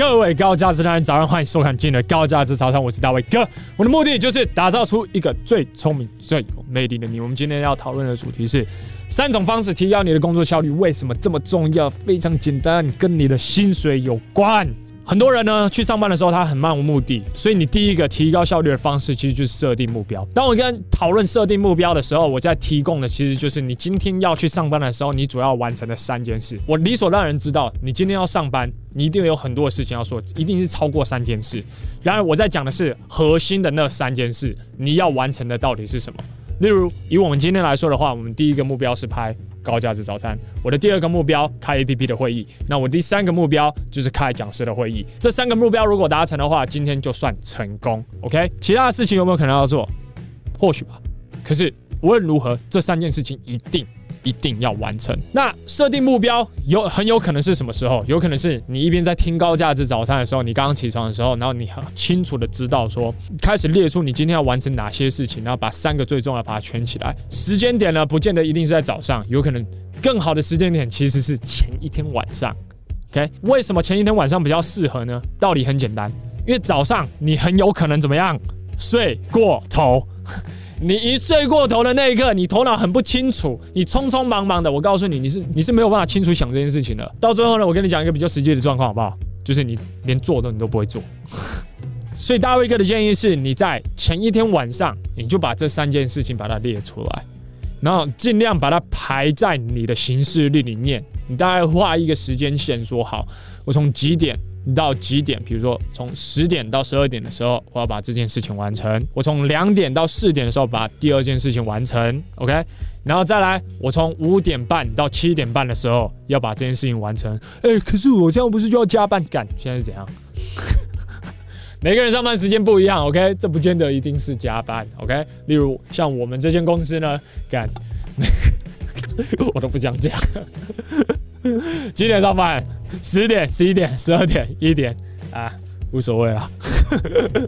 各位高价值男人，早上欢迎收看今天的高价值早餐，我是大卫哥。我的目的就是打造出一个最聪明、最有魅力的你。我们今天要讨论的主题是三种方式提高你的工作效率，为什么这么重要？非常简单，跟你的薪水有关。很多人呢去上班的时候，他很漫无目的，所以你第一个提高效率的方式，其实就是设定目标。当我跟讨论设定目标的时候，我在提供的其实就是你今天要去上班的时候，你主要完成的三件事。我理所当然知道，你今天要上班，你一定有很多的事情要说，一定是超过三件事。然而我在讲的是核心的那三件事，你要完成的到底是什么？例如以我们今天来说的话，我们第一个目标是拍。高价值早餐，我的第二个目标开 APP 的会议，那我第三个目标就是开讲师的会议。这三个目标如果达成的话，今天就算成功。OK，其他的事情有没有可能要做？或许吧。可是无论如何，这三件事情一定。一定要完成。那设定目标有很有可能是什么时候？有可能是你一边在听高价值早餐的时候，你刚刚起床的时候，然后你很清楚的知道说，开始列出你今天要完成哪些事情，然后把三个最重要的把它圈起来。时间点呢，不见得一定是在早上，有可能更好的时间点其实是前一天晚上。OK，为什么前一天晚上比较适合呢？道理很简单，因为早上你很有可能怎么样？睡过头。你一睡过头的那一刻，你头脑很不清楚，你匆匆忙忙的，我告诉你，你是你是没有办法清楚想这件事情的。到最后呢，我跟你讲一个比较实际的状况，好不好？就是你连做都你都不会做。所以大卫哥的建议是，你在前一天晚上，你就把这三件事情把它列出来，然后尽量把它排在你的行事历里面。你大概画一个时间线，说好，我从几点。到几点？比如说，从十点到十二点的时候，我要把这件事情完成；我从两点到四点的时候，把第二件事情完成。OK，然后再来，我从五点半到七点半的时候，要把这件事情完成。哎，可是我这样不是就要加班干？现在是怎样？每个人上班时间不一样，OK，这不见得一定是加班。OK，例如像我们这间公司呢，干，我都不想讲。几点上班？十点、十一点、十二点、一点啊，无所谓了。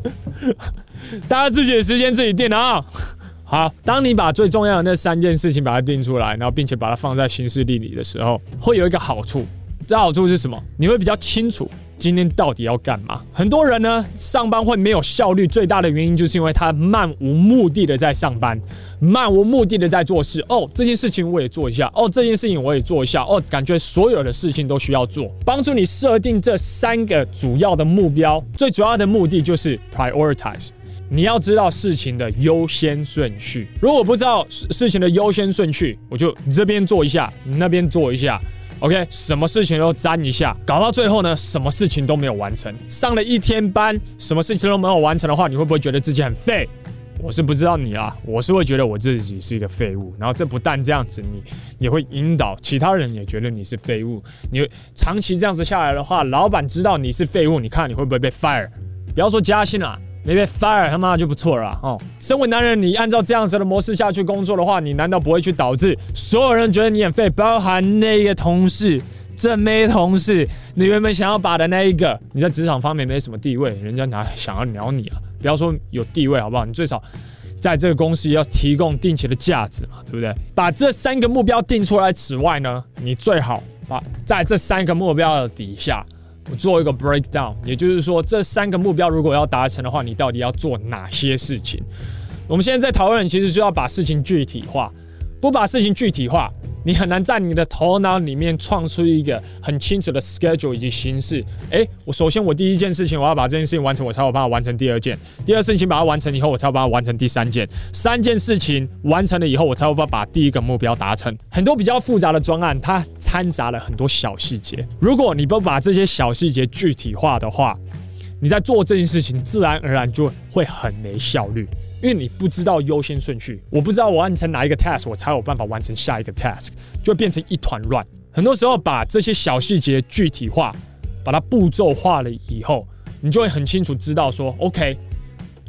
大家自己的时间自己定啊。好，当你把最重要的那三件事情把它定出来，然后并且把它放在行事历里的时候，会有一个好处。这好处是什么？你会比较清楚。今天到底要干嘛？很多人呢，上班会没有效率，最大的原因就是因为他漫无目的的在上班，漫无目的的在做事。哦，这件事情我也做一下，哦，这件事情我也做一下，哦，感觉所有的事情都需要做。帮助你设定这三个主要的目标，最主要的目的就是 prioritize。你要知道事情的优先顺序。如果不知道事情的优先顺序，我就这边做一下，你那边做一下。OK，什么事情都沾一下，搞到最后呢，什么事情都没有完成。上了一天班，什么事情都没有完成的话，你会不会觉得自己很废？我是不知道你啊，我是会觉得我自己是一个废物。然后这不但这样子，你也会引导其他人也觉得你是废物。你长期这样子下来的话，老板知道你是废物，你看你会不会被 fire？不要说加薪了。没被 fire 他妈就不错了哦。身为男人，你按照这样子的模式下去工作的话，你难道不会去导致所有人觉得你很废？包含那个同事、正妹同事，你原本想要把的那一个，你在职场方面没什么地位，人家哪想要鸟你啊？不要说有地位好不好？你最少在这个公司要提供定期的价值嘛，对不对？把这三个目标定出来此外呢，你最好把在这三个目标的底下。做一个 breakdown，也就是说，这三个目标如果要达成的话，你到底要做哪些事情？我们现在在讨论，其实就要把事情具体化，不把事情具体化。你很难在你的头脑里面创出一个很清楚的 schedule 以及形式。诶，我首先我第一件事情我要把这件事情完成，我才有办法完成第二件。第二事情把它完成以后，我才有办法完成第三件。三件事情完成了以后，我才有办法把第一个目标达成。很多比较复杂的专案，它掺杂了很多小细节。如果你不把这些小细节具体化的话，你在做这件事情自然而然就会很没效率。因为你不知道优先顺序，我不知道我完成哪一个 task，我才有办法完成下一个 task，就会变成一团乱。很多时候把这些小细节具体化，把它步骤化了以后，你就会很清楚知道说，OK，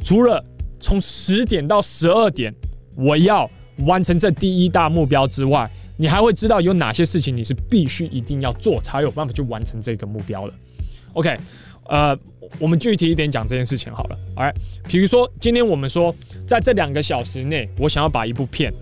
除了从十点到十二点我要完成这第一大目标之外，你还会知道有哪些事情你是必须一定要做，才有办法去完成这个目标了。OK。呃，我们具体一点讲这件事情好了。哎比如说今天我们说，在这两个小时内，我想要把一部片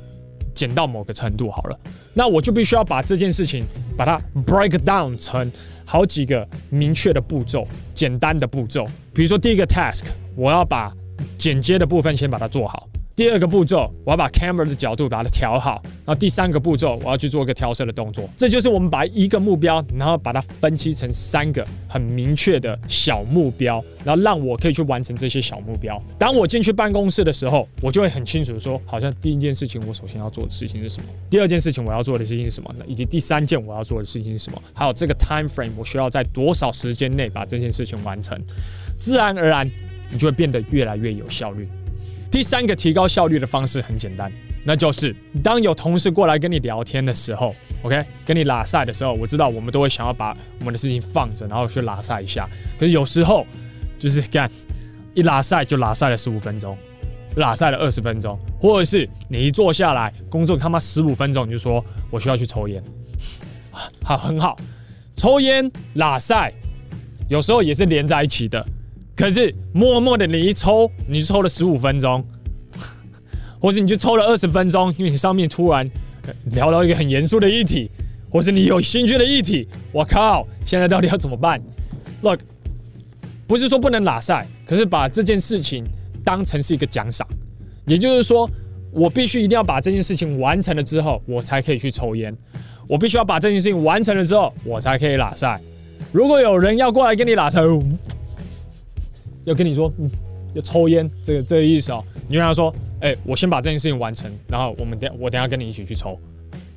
剪到某个程度好了，那我就必须要把这件事情把它 break down 成好几个明确的步骤，简单的步骤。比如说第一个 task，我要把剪接的部分先把它做好。第二个步骤，我要把 camera 的角度把它调好，然后第三个步骤，我要去做一个调色的动作。这就是我们把一个目标，然后把它分析成三个很明确的小目标，然后让我可以去完成这些小目标。当我进去办公室的时候，我就会很清楚说，好像第一件事情我首先要做的事情是什么，第二件事情我要做的事情是什么，以及第三件我要做的事情是什么，还有这个 time frame 我需要在多少时间内把这件事情完成，自然而然你就会变得越来越有效率。第三个提高效率的方式很简单，那就是当有同事过来跟你聊天的时候，OK，跟你拉赛的时候，我知道我们都会想要把我们的事情放着，然后去拉赛一下。可是有时候就是干一拉赛就拉赛了十五分钟，拉赛了二十分钟，或者是你一坐下来工作他妈十五分钟，你就说我需要去抽烟，好，很好，抽烟拉赛有时候也是连在一起的。可是默默的，你一抽，你抽了十五分钟，或是你就抽了二十分钟，因为你上面突然聊到一个很严肃的议题，或是你有兴趣的议题。我靠，现在到底要怎么办？Look，不是说不能拉赛，可是把这件事情当成是一个奖赏，也就是说，我必须一定要把这件事情完成了之后，我才可以去抽烟。我必须要把这件事情完成了之后，我才可以拉赛。如果有人要过来跟你拉赛，要跟你说，嗯，要抽烟，这个这个意思哦。你就跟他说，哎、欸，我先把这件事情完成，然后我们等我等下跟你一起去抽，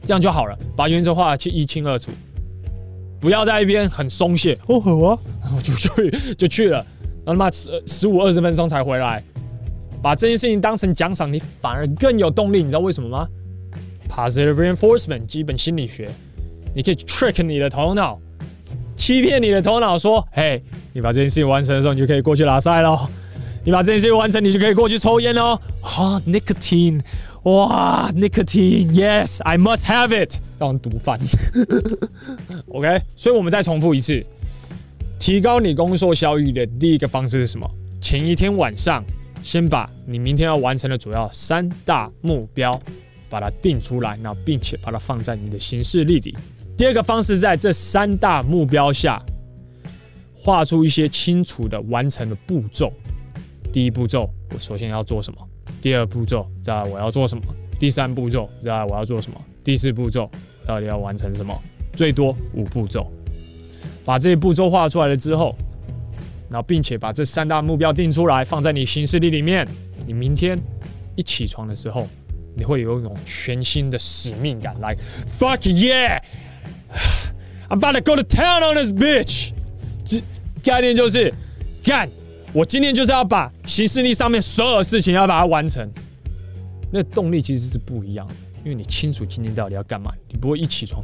这样就好了。把原则画去一清二楚，不要在一边很松懈。哦，好啊，我 就去就去了，然后他妈十十五二十分钟才回来。把这件事情当成奖赏，你反而更有动力。你知道为什么吗？Positive reinforcement，基本心理学，你可以 trick 你的头脑。欺骗你的头脑说：“嘿，你把这件事情完成的时候，你就可以过去拉赛喽。你把这件事情完成，你就可以过去抽烟喽。啊，nicotine，哇，nicotine，yes，I must have it，这种毒贩。OK，所以我们再重复一次，提高你工作效率的第一个方式是什么？前一天晚上，先把你明天要完成的主要三大目标，把它定出来，然后并且把它放在你的行事历里。”第二个方式，在这三大目标下，画出一些清楚的完成的步骤。第一步骤，我首先要做什么？第二步骤，再我要做什么？第三步骤，再我要做什么？第四步骤，到底要完成什么？最多五步骤。把这些步骤画出来了之后，然后并且把这三大目标定出来，放在你行事历里面。你明天一起床的时候，你会有一种全新的使命感，like fuck yeah！I'm about to go to town on this bitch。这概念就是干，我今天就是要把行事历上面所有事情要把它完成。那动力其实是不一样的，因为你清楚今天到底要干嘛，你不会一起床，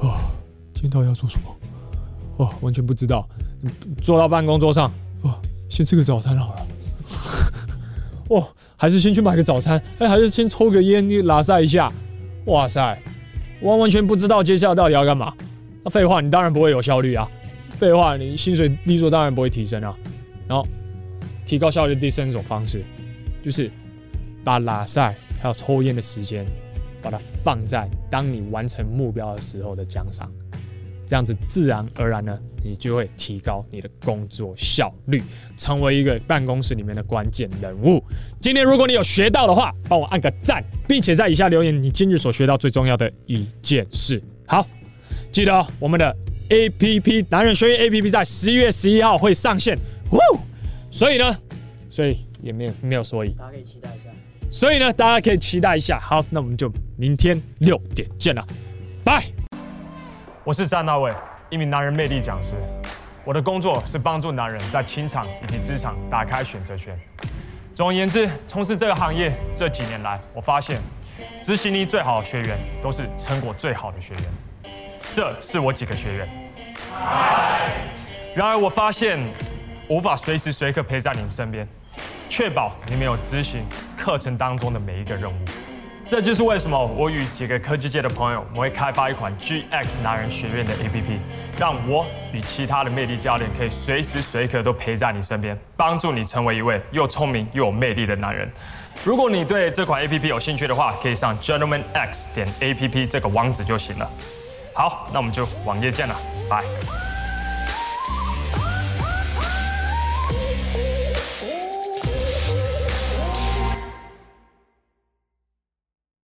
啊，今天到底要做什么？哦，完全不知道。坐到办公桌上，哇，先吃个早餐好了。哦，还是先去买个早餐？哎，还是先抽个烟，你拉赛一下。哇塞！完完全不知道接下来到底要干嘛，那废话，你当然不会有效率啊！废话，你薪水利索当然不会提升啊！然后提高效率的第三种方式，就是把拉赛还有抽烟的时间，把它放在当你完成目标的时候的奖赏。这样子自然而然呢，你就会提高你的工作效率，成为一个办公室里面的关键人物。今天如果你有学到的话，帮我按个赞，并且在以下留言你今日所学到最重要的一件事。好，记得哦，我们的 APP 男人学院 APP 在十一月十一号会上线。呜，所以呢，所以也没有没有所以，大家可以期待一下。所以呢，大家可以期待一下。好，那我们就明天六点见了，拜。我是詹大卫，一名男人魅力讲师。我的工作是帮助男人在情场以及职场打开选择权。总而言之，从事这个行业这几年来，我发现执行力最好的学员都是成果最好的学员。这是我几个学员。然而，我发现无法随时随刻陪在你们身边，确保你们有执行课程当中的每一个任务。这就是为什么我与几个科技界的朋友，我会开发一款 GX 男人学院的 APP，让我与其他的魅力教练可以随时随刻都陪在你身边，帮助你成为一位又聪明又有魅力的男人。如果你对这款 APP 有兴趣的话，可以上 gentlemanx 点 APP 这个网址就行了。好，那我们就网页见了，拜。